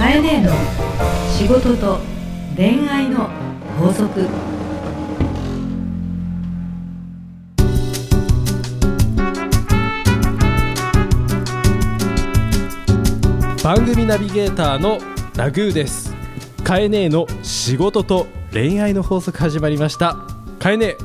カエネの仕事と恋愛の法則。番組ナビゲーターのラグーです。カエネの仕事と恋愛の法則始まりました。カエネ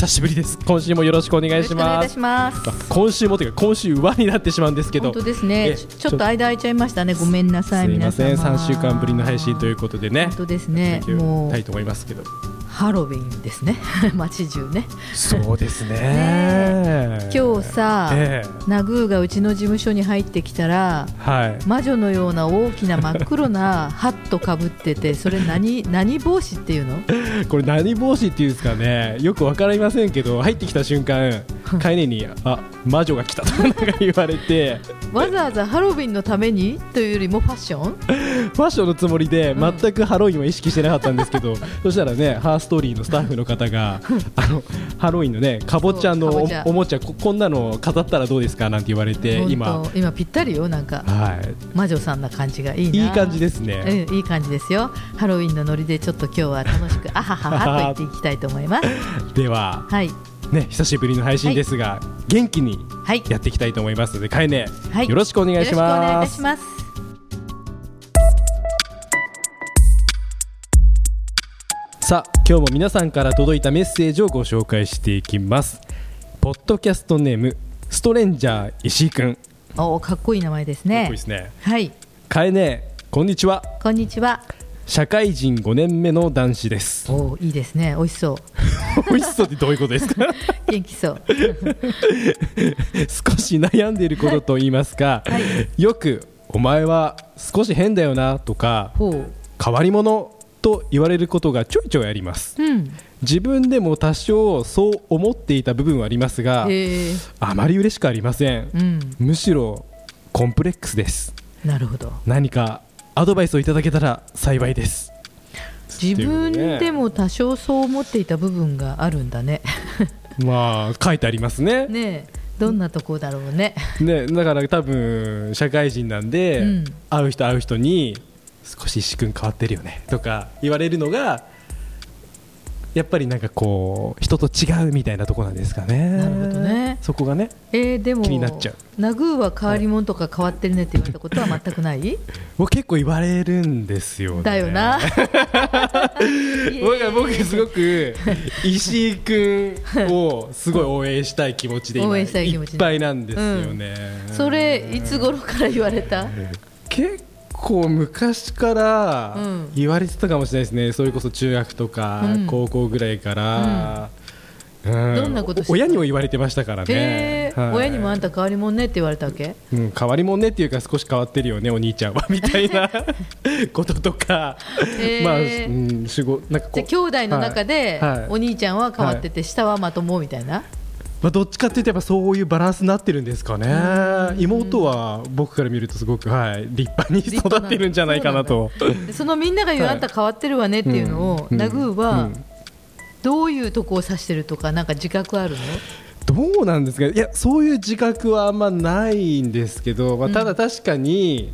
久しぶりです今週もよろしくお願いしますたします。あ今週もというか今週上になってしまうんですけど本当ですね。えちょっと間空いちゃいましたね。ごめんなさいすいま。せん3週間ぶりの配信ということでね本当ですね。続もうけたいと思いますけどハロウィンですね。街中ね。そうですねね今日さ、えナグーがうちの事務所に入ってきたら。えはい魔女のような大きな真っ黒なハットかぶっててそれ何 何帽子っていうの？これ何帽子っていうんですかねよくわかりませんけど入ってきた瞬間カエネにあ魔女が来たとなんか言われて わざわざハロウィンのために？というよりもファッション？ファッションのつもりでうん。全くハロウィンは意識してなかったんですけど、そしたらねハーストーリーのスタッフの方があのハロウィンのねかぼちゃのおもちゃここんなの飾ったらどうですかなんて言われて今。今ぴったりよなんか。は魔女さんな感じがいいな。いいい感じですね、うん、いい感じですよ。ハロウィンのノリでちょっと今日は楽しくあはははと言っていきたいと思います。でははい。ね久しぶりの配信ですが、元気にはい。やっていきたいと思いますのでかえね、はい。よろしくお願いしよろしくお願いいますたします。さあ今日も皆さんから届いたメッセージをご紹介していきます。ポッドキャストネームストレンジャー石井くん。おおかっこいい名前ですかっねこいいですね。はい。かえねこんにちは。こんにちは。社会人5年目の男子です。おおいいですね。美味しそう美味しそうってどういうことですか？元気そう。少し悩んでいることと言いますか、よくお前は少し変だよなとか変わり者と言われることがちょいちょいあります。うん。自分でも多少そう思っていた部分はありますがあまり嬉しくありません。うん。むしろコンプレックスです。なるほど。何かアドバイスをいただけたら幸いです自分でも多少そう思っていた部分があるんだね。まあ書いてありますね。ねえどんなとこだろうね。ねだから多分社会人なんで、うん。会う人会う人に少し石君変わってるよねとか言われるのがやっぱりなんかこう人と違うみたいなとこなんですかね。なるほどね。そこがねえー、でも気になっちゃう。ナグーは変わり者とか変わってるねって言われたことは全くない？僕結構言われるんですよね。だよな。僕は僕すごく石井君をすごい応援したい気持ちで今応援したい気持ちいっぱいなんですよね、それいつ頃から言われた？結構昔からうん。言われてたかもしれないですね、それこそ中学とかうん。高校ぐらいから、うん。どんなこと親にも言われてましたからへねえ、、はい。親にもあんた変わり者ねって言われたわけ？うん、変わり者ねっていうか少し変わってるよねお兄ちゃんはみたいな こととか、まあ、うん、なんかこう。兄弟の中で、はい。はい。お兄ちゃんは変わってて、下はまともみたいな？まあ、どっちかっていうとやっぱそういうバランスになってるんですかね。妹は僕から見るとすごく、はい、立派に育ってるんじゃないかなと。でそのみんなが言う、はいあんた変わってるわねっていうのを、うん。ナグーは、うん。どういうとこを指してるとかなんか自覚あるの？どうなんですか？いやそういう自覚はあんまないんですけど、まあ、ただ確かに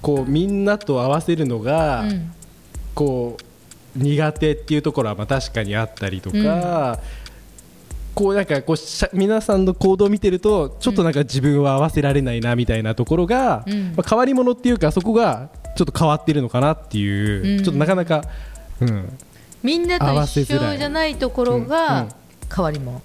こうみんなと合わせるのが、うん。こう苦手っていうところはまあ確かにあったりとか、こうなんかこうしゃ皆さんの行動を見てるとちょっとなんか自分は合わせられないなみたいなところが、うん。まあ、変わり者っていうかそこがちょっと変わってるのかなっていう、うん。ちょっとなかなか、うん、みんなと一緒じゃないところがん。変わり者、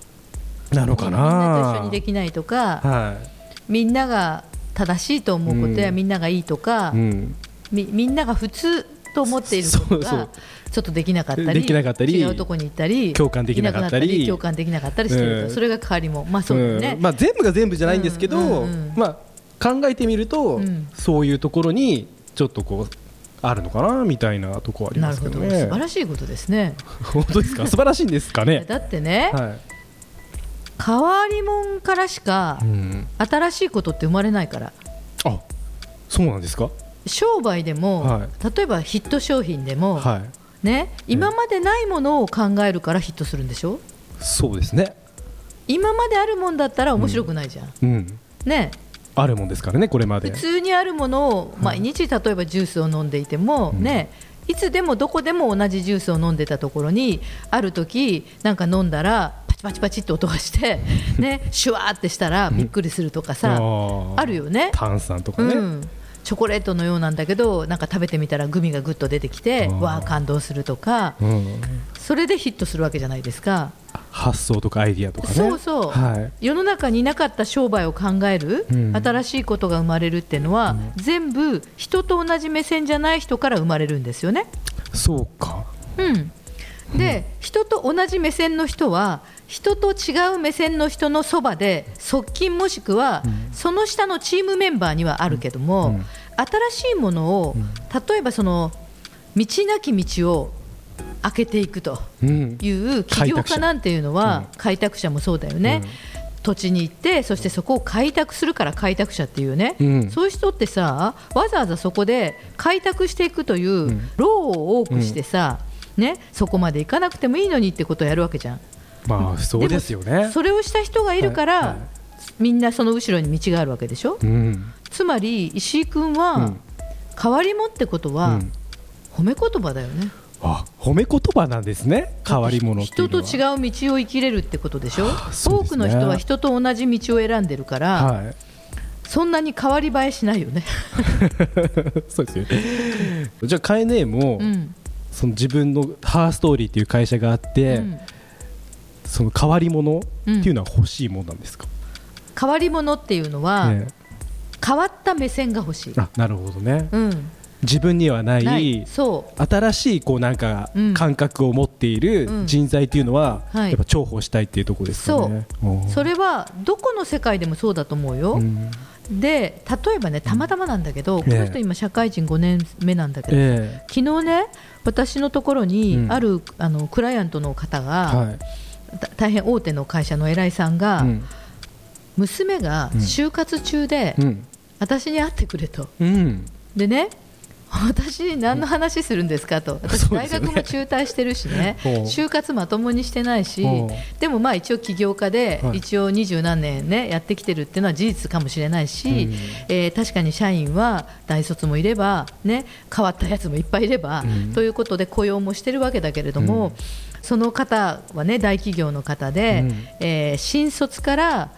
なのかみんなとな一緒にできないとか、はいみんなが正しいと思うことや、うん。みんながいいとか、うん、みみんなが普通と思っていることそうそう。がちょっとできなかったりできなかったり違うとこに行ったり共感できなかったり共感できなかったりしてると、うん。それが変わりもまあそうだよね、うん。まあ、全部が全部じゃないんですけど、まあ、考えてみると、うん。そういうところにちょっとこうあるのかなみたいなところありますけどね。素晴らしいことですね。本当ですか？素晴らしいんですかね、だってね、はい。変わり者からしかうん、新しいことって生まれないから。あそうなんですか？商売でも、は例えばヒット商品でも、はいね、今までないものを考えるからヒットするんでしょ？そうですね。今まであるもんだったら面白くないじゃん、うん。ね。あるもんですからねこれまで。普通にあるものを毎日例えばジュースを飲んでいても、ね。いつでもどこでも同じジュースを飲んでたところにある時なんか飲んだらパチパチパチって音がして、ね、シュワーってしたらびっくりするとかさ、ー。あるよね。炭酸とかね、うんチョコレートのようなんだけどなんか食べてみたらグミがぐっと出てきてわあ感動するとかうん。それでヒットするわけじゃないですか、発想とかアイディアとかね。そうそう、はい。世の中になかった商売を考える、うん。新しいことが生まれるっていうのは、全部人と同じ目線じゃない人から生まれるんですよね。そうか。うん、で、人と同じ目線の人は人と違う目線の人のそばで側近もしくは、その下のチームメンバーにはあるけども、うん。新しいものを、例えばその道なき道を開けていくとうん。いう起業家なんていうのは開拓者。もそうだよね。土地に行ってそしてそこを開拓するから開拓者っていうね、うん。そういう人ってさわざわざそこで開拓していくという労を多くしてさ、ね、そこまで行かなくてもいいのにってことをやるわけじゃん。まあそうですよね。それをした人がいるから、はい。はいみんなその後ろに道があるわけでしょ？うん。つまり石井君は、うん。変わり者ってことは、うん。褒め言葉だよね。あ褒め言葉なんですね。変わり者人と違う道を生きれるってことでしょ？はあね。多くの人は人と同じ道を選んでるから、はい。そんなに変わり映えしないよね。そうですよね。じゃあカエネも、うん。その自分のハーストーリーっていう会社があって、うん。その変わり者っていうのは欲しいもんなんですか、変わり者っていうのは、ね変わった目線が欲しい。あなるほどね。うん、自分にはない新しいこうなんかうん。感覚を持っているうん。人材っていうのは、はい。やっぱ重宝したいっていうところですかね。おー。それはどこの世界でもそうだと思うよ。うん。で例えばねたまたまなんだけど、ん。この人今社会人5年目なんだけど、え昨日ね私のところにうん。ある、あのクライアントの方えが、はい。た大変大手の会社の偉いさんが、うん娘が就活中で、うん。私に会ってくれと。うん。でね私何の話するんですかと。私大学も中退してるしね。就活まともにしてないしほでもまあ一応起業家ではい。一応二十何年ねやってきてるっていうのは事実かもしれないし、うん。えー確かに社員は大卒もいればね変わったやつもいっぱいいれば、うん。ということで雇用もしてるわけだけれども、うん。その方はね大企業の方で、うん。えー新卒から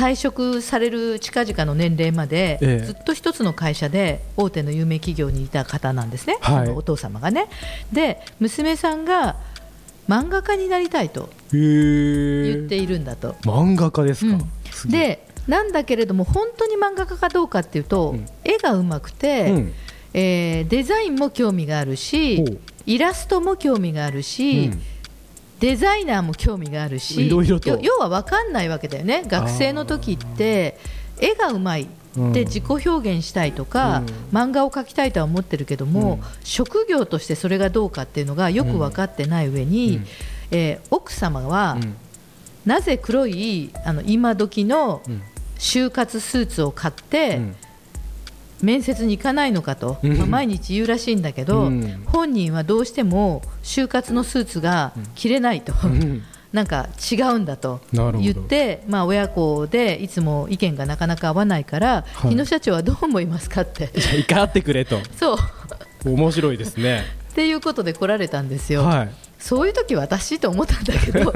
退職される近々の年齢まで、ええ。ずっと一つの会社で大手の有名企業にいた方なんですね、はい。お父様がね。で娘さんが漫画家になりたいと言っているんだと。漫画家ですか、うん。でなんだけれども本当に漫画家かどうかっていうと、うん。絵がうまくて、うん。えーデザインも興味があるしイラストも興味があるし、うんデザイナーも興味があるし要は分かんないわけだよね。学生の時って絵がうまいうん。で自己表現したいとか、漫画を描きたいとは思ってるけども、うん。職業としてそれがどうかっていうのがよく分かってない上に、うん。えー奥様は、うん。なぜ黒いあの今時のうん。就活スーツを買って、うん面接に行かないのかと、うん。まあ毎日言うらしいんだけど、うん。本人はどうしても就活のスーツが着れないと、うん。なんか違うんだと言って、まあ、親子でいつも意見がなかなか合わないから、はい。日野社長はどう思いますかって、じゃあ怒ってくれと。そう。面白いですね。っていうことで来られたんですよ、はい。そういう時私と思ったんだけど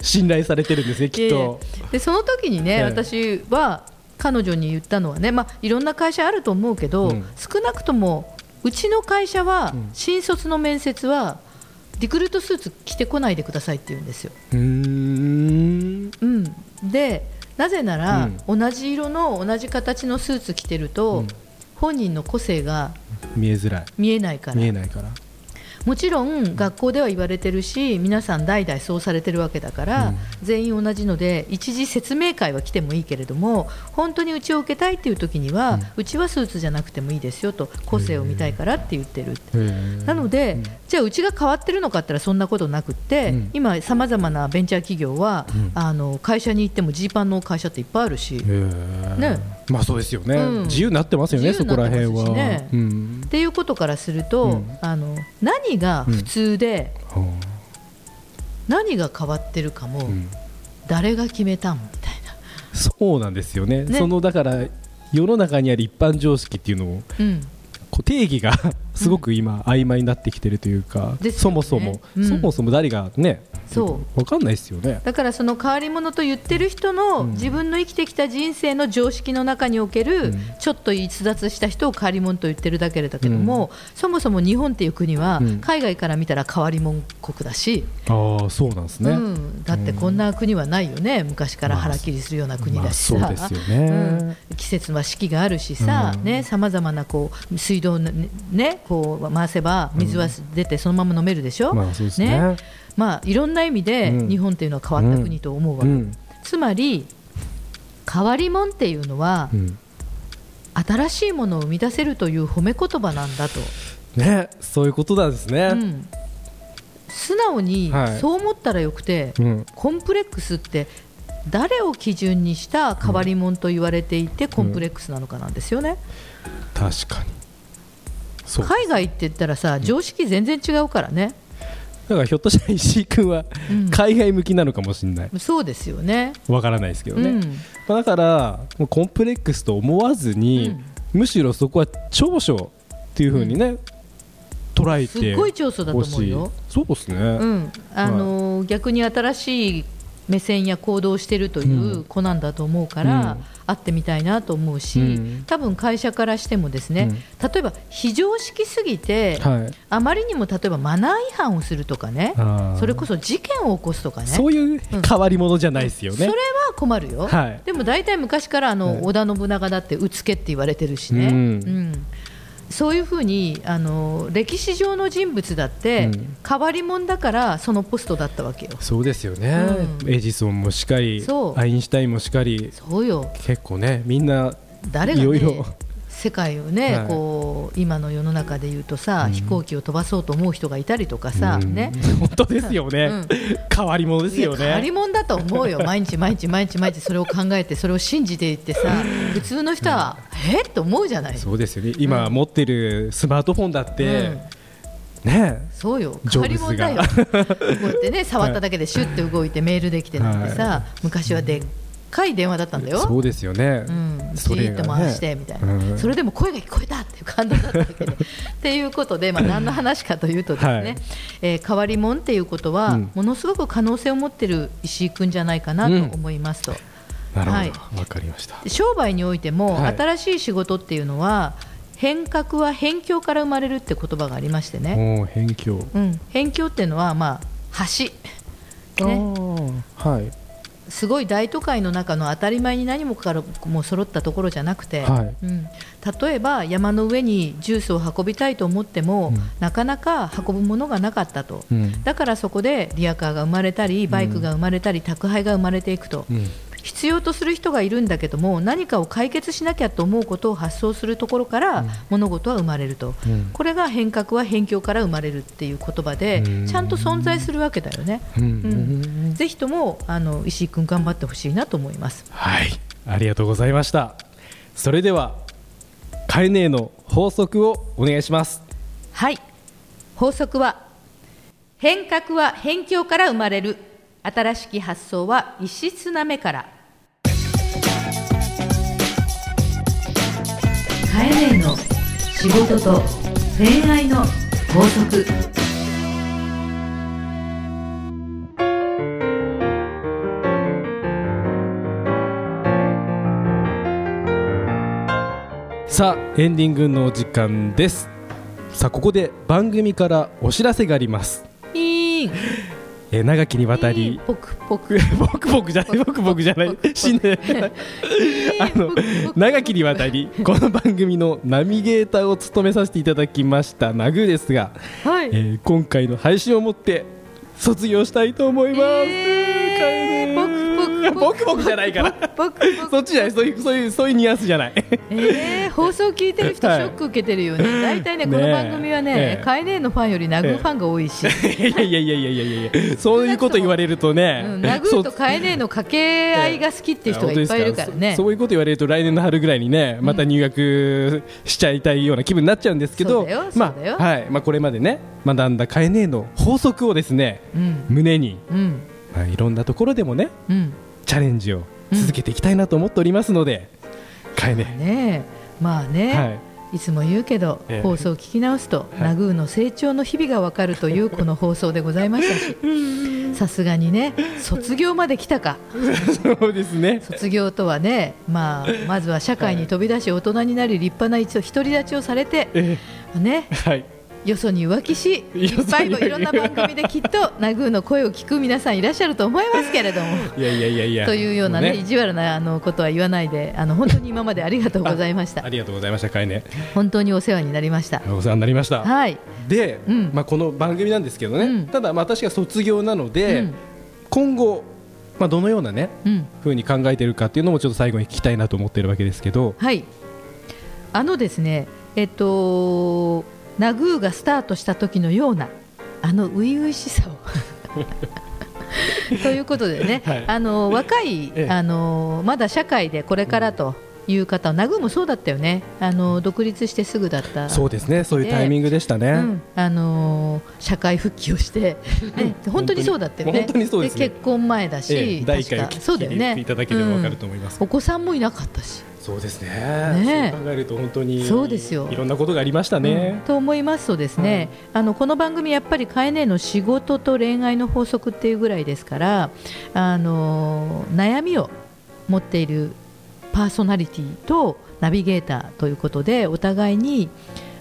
信頼されてるんですねきっといやいやでその時にね、ええ私は彼女に言ったのはね、まあ、いろんな会社あると思うけど、うん。少なくともうちの会社は、うん。新卒の面接はリクルートスーツ着てこないでくださいって言うんですよ。うー。んうん、でなぜなら、同じ色の同じ形のスーツ着てると、うん。本人の個性が見えづらい。見えないから。見えないからもちろん学校では言われてるし皆さん代々そうされてるわけだから、うん。全員同じので一次説明会は来てもいいけれども本当にうちを受けたいっていう時には、うちはスーツじゃなくてもいいですよと個性を見たいからって言ってる。なので、じゃあうちが変わってるのかって言ったらそんなことなくって、うん。今さまざまなベンチャー企業は、うん。あの会社に行ってもジーパンの会社っていっぱいあるし、ねまあそうですよね、うん。自由になってますよねそこら辺は、うん。っていうことからすると、うんあの何が普通で、は何が変わってるかも、誰が決めたんみたいな。そうなんですよね。ね。そのだから世の中にある一般常識っていうのをうん。こう定義が すごく今曖昧になってきてるというか、そもそも、うん。そもそも誰がねそう。わかんないですよね。だからその変わり者と言ってる人のうん。自分の生きてきた人生の常識の中におけるうん。ちょっと逸脱した人を変わり者と言ってるだけだけども、そもそも日本っていう国はうん。海外から見たら変わり者国だし、ああそうなんですね。うん、だってこんな国はないよね。昔から腹切りするような国だしさ、季節は四季があるしさ。さまざまなこう水道をねねこう回せば水は出てそのまま飲めるでしょ、うねまあ、いろんな意味でうん。日本っていうのは変わった国と思うわけ、うん。つまり変わり者っていうのはうん。新しいものを生み出せるという褒め言葉なんだと、ねそういうことなんですね。うん。素直にはい。そう思ったらよくて、うん。コンプレックスって誰を基準にした変わり者と言われていてコンプレックスなのかなんですよね、確かに。海外って言ったらさ常識全然違うからね、だからひょっとしたら石井君はうん海外向きなのかもしれない。そうですよね。わからないですけどね。うんまあだからもうコンプレックスと思わずに、むしろそこは長所っていうふうにね、捉えてごい長所だと思うよ。そうですね。うん、あのー逆に新しい目線や行動をしてるという子なんだと思うから、うん。会ってみたいなと思うし、うん。多分会社からしてもですね、例えば非常識すぎて、はい。あまりにも例えばマナー違反をするとかねそれこそ事件を起こすとかね。そういう変わり者じゃないですよね。それは困るよ、はい。でも大体昔からあの、はい。織田信長だってうつけって言われてるしね、うん。うんそういうふうにあの歴史上の人物だって、うん。変わり者だからそのポストだったわけよ。そうですよね、うん。エジソンもしかりアインシュタインもしかりそうよ。結構ねみんな誰が、ね、いろいろ世界をね、はい。こう今の世の中で言うとさ、うん。飛行機を飛ばそうと思う人がいたりとかさ、うん。ね。本当ですよね、うん。変わり者ですよいや変わりね者だと思うよ、毎日毎日毎日毎日それを考えて、それを信じていってさ、普通の人は、えっ？て思うじゃない、そうですよね。今持ってるスマートフォンだって、うん。ね。そうよ、ジ変わり者だよ、こうやってね、触っただけでシュッて動いてメールできてなんてさ、昔はでっかい電話だったんだよ。そうですよね、うん、じそれがね。ーっと回してみたいな、うん。それでも声が聞こえたっていう感動だったわけで。っていうことで、まあ、何の話かというとですね、はい。えー変わり者っていうことは、うん。ものすごく可能性を持ってる石井君じゃないかなと思いますと。なるほど、はい。わかりました。商売においても、はい。新しい仕事っていうのは変革は辺境から生まれるって言葉がありましてね、辺境、うん、辺境っていうのは、まあ、橋、ね、はいすごい大都会の中の当たり前に何もかからもう揃ったところじゃなくて、はい。うん、例えば山の上にジュースを運びたいと思っても、うん。なかなか運ぶものがなかったと、うん。だからそこでリアカーが生まれたりバイクが生まれたり、宅配が生まれていくと、うん必要とする人がいるんだけども何かを解決しなきゃと思うことを発想するところから、物事は生まれると、うん。これが変革は辺境から生まれるっていう言葉で、うん。ちゃんと存在するわけだよね。うん。うん。ぜひともあの石井君頑張ってほしいなと思います。はい。ありがとうございました。それではカエネーの法則をお願いします。はい。法則は変革は辺境から生まれる。新しき発想は異質な目からカエネの仕事と恋愛の法則。さあエンディングの時間です。さあここで番組からお知らせがあります。えー長きにわたり。ポクポク。僕僕じゃない。僕僕じゃない。死んで あの長きにわたりこの番組のナビゲーターを務めさせていただきましたナグーですが、はい。えー今回の配信をもって卒業したいと思います、えーポクポクじゃないからそっちじゃない。そういうそういうそういうニュアンスじゃない。えー、放送聞いてる人シはいョック受けてるよね、大体ね、この番組はねえ、え。カエネのファンよりナグーファンが多いし、いやいやいやいやいやいや そういうこと言われるとね、うん、ナグーとカエネの掛け合いが好きっていう人がいっぱいいるからね。そ。そういうこと言われると来年の春ぐらいにねまた入学しちゃいたいような気分になっちゃうんですけどそうだよまあはい。まあこれまでね学んだカエネの法則をですねうん、胸に、うん、まあ、いろんなところでもねうん、チャレンジを続けていきたいなと思っておりますので、かえねねまあね、はい。い、つも言うけど、ええ。放送を聞き直すと、はい。ナグーの成長の日々がわかるというこの放送でございましたしさすがにね卒業まで来たか。そうですね。卒業とはね、まあ、まずは社会に飛び出し大人になり立派な一度独り立ちをされて、えね、ーはいよそに浮気しいっぱいいろんな番組できっと ナグーの声を聞く皆さんいらっしゃると思いますけれども。いやいやいやいや。というようなねも意地悪なあのことは言わないであの本当に今までありがとうございました。ありがとうございました。かえね本当にお世話になりました。お世話になりました。はい。で、うん。まあ、この番組なんですけどね、うん。ただまあ私が卒業なので、うん。今後、まあ、どのようなねうん。ふうに考えてるかっていうのもちょっと最後に聞きたいなと思ってるわけですけど。はい。あのですねえっとナグーがスタートした時のようなあの初々しさを。ということでね、はい。あの若い、ええ。あのまだ社会でこれからという方、ナグーもそうだったよね。あの独立してすぐだった。そうですね。そういうタイミングでしたね、うん。あのー社会復帰をして、ね、本当にそうだったよね。ね。結婚前だし、そうだよね。聞いていただければわかると思います。うん。お子さんもいなかったし、そうですね。ねそう考えると本当にそうですよ。いろんなことがありましたうんね、と思います。とですね、あのこの番組やっぱりカエネの仕事と恋愛の法則っていうぐらいですからあのー悩みを持っているパーソナリティとナビゲーターということでお互いに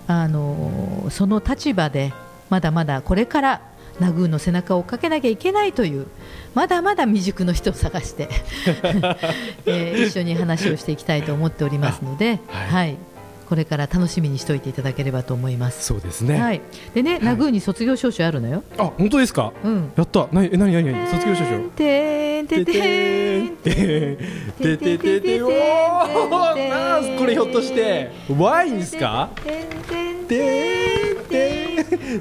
あのーその立場でまだまだこれからナグーの背中を追っかけなきゃいけないというまだまだ未熟の人を探して、えー一緒に話をしていきたいと思っておりますので、はい。はい、これから楽しみにしておいていただければと思います。そうですね、はい、でね、ナグーに卒業証書あるのよ。あ本当ですか？うん。やった。なにえなになに卒業証書。てんてんてんてんててててておーなんすこれひょっとしてワインですかてんてんてんてん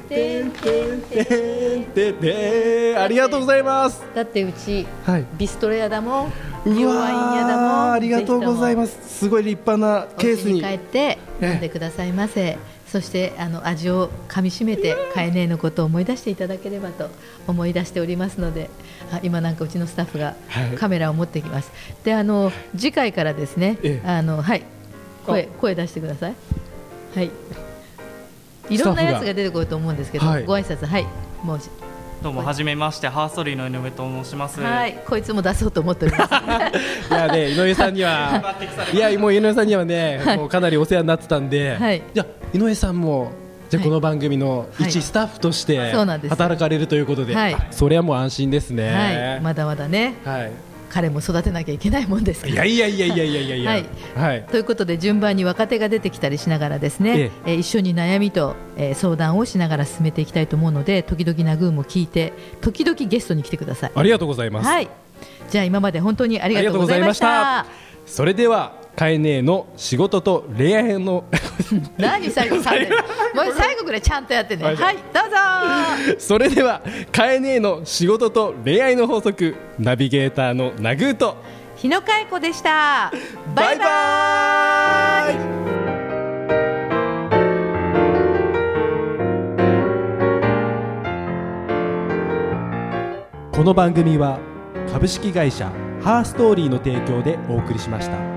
てんてんてんてんてんありがとうございますだってうちはいビストロ屋だもん。うニューワイン屋だもん。わありがとうござい。ますすごい立派なケースに帰って飲んでくださいませ。そしてあの味を噛み締めてカエネのことを思い出していただければと思い出しておりますのであ今なんかうちのスタッフがカメラを持ってきます、であの次回からですね、ええあのはい声声出してくださいはいいろんなやつが出てくると思うんですけど、はい。ご挨拶はい。もうどうもはじめましてハーストリーの井上と申します。はい。こいつも出そうと思っております。いやね井上さんには いやもう井上さんにはね、はい。もうかなりお世話になってたんで、はい。や井上さんもじゃこの番組のはい。一スタッフとしてそうなんです働かれるということで、はい。あそれはもう安心ですね。はい。まだまだね。はい彼も育てなきゃいけないもんですから。いやいやいやいやいやいや。いやはい。はい。ということで順番に若手が出てきたりしながらですね、ええ。ー一緒に悩みと、えー相談をしながら進めていきたいと思うので時々ナグーも聞いて時々ゲストに来てください。ありがとうございます。はい。じゃあ今まで本当にありがとうございました。それではカエネの仕事と恋愛の。何最後3年 もう最後ぐらいちゃんとやってね。ははいい、どうぞ。それではカエネの仕事と恋愛の法則ナビゲーターのナグーと日野佳恵子でした。バイバイ。イ。この番組は株式会社ハーストーリーの提供でお送りしました。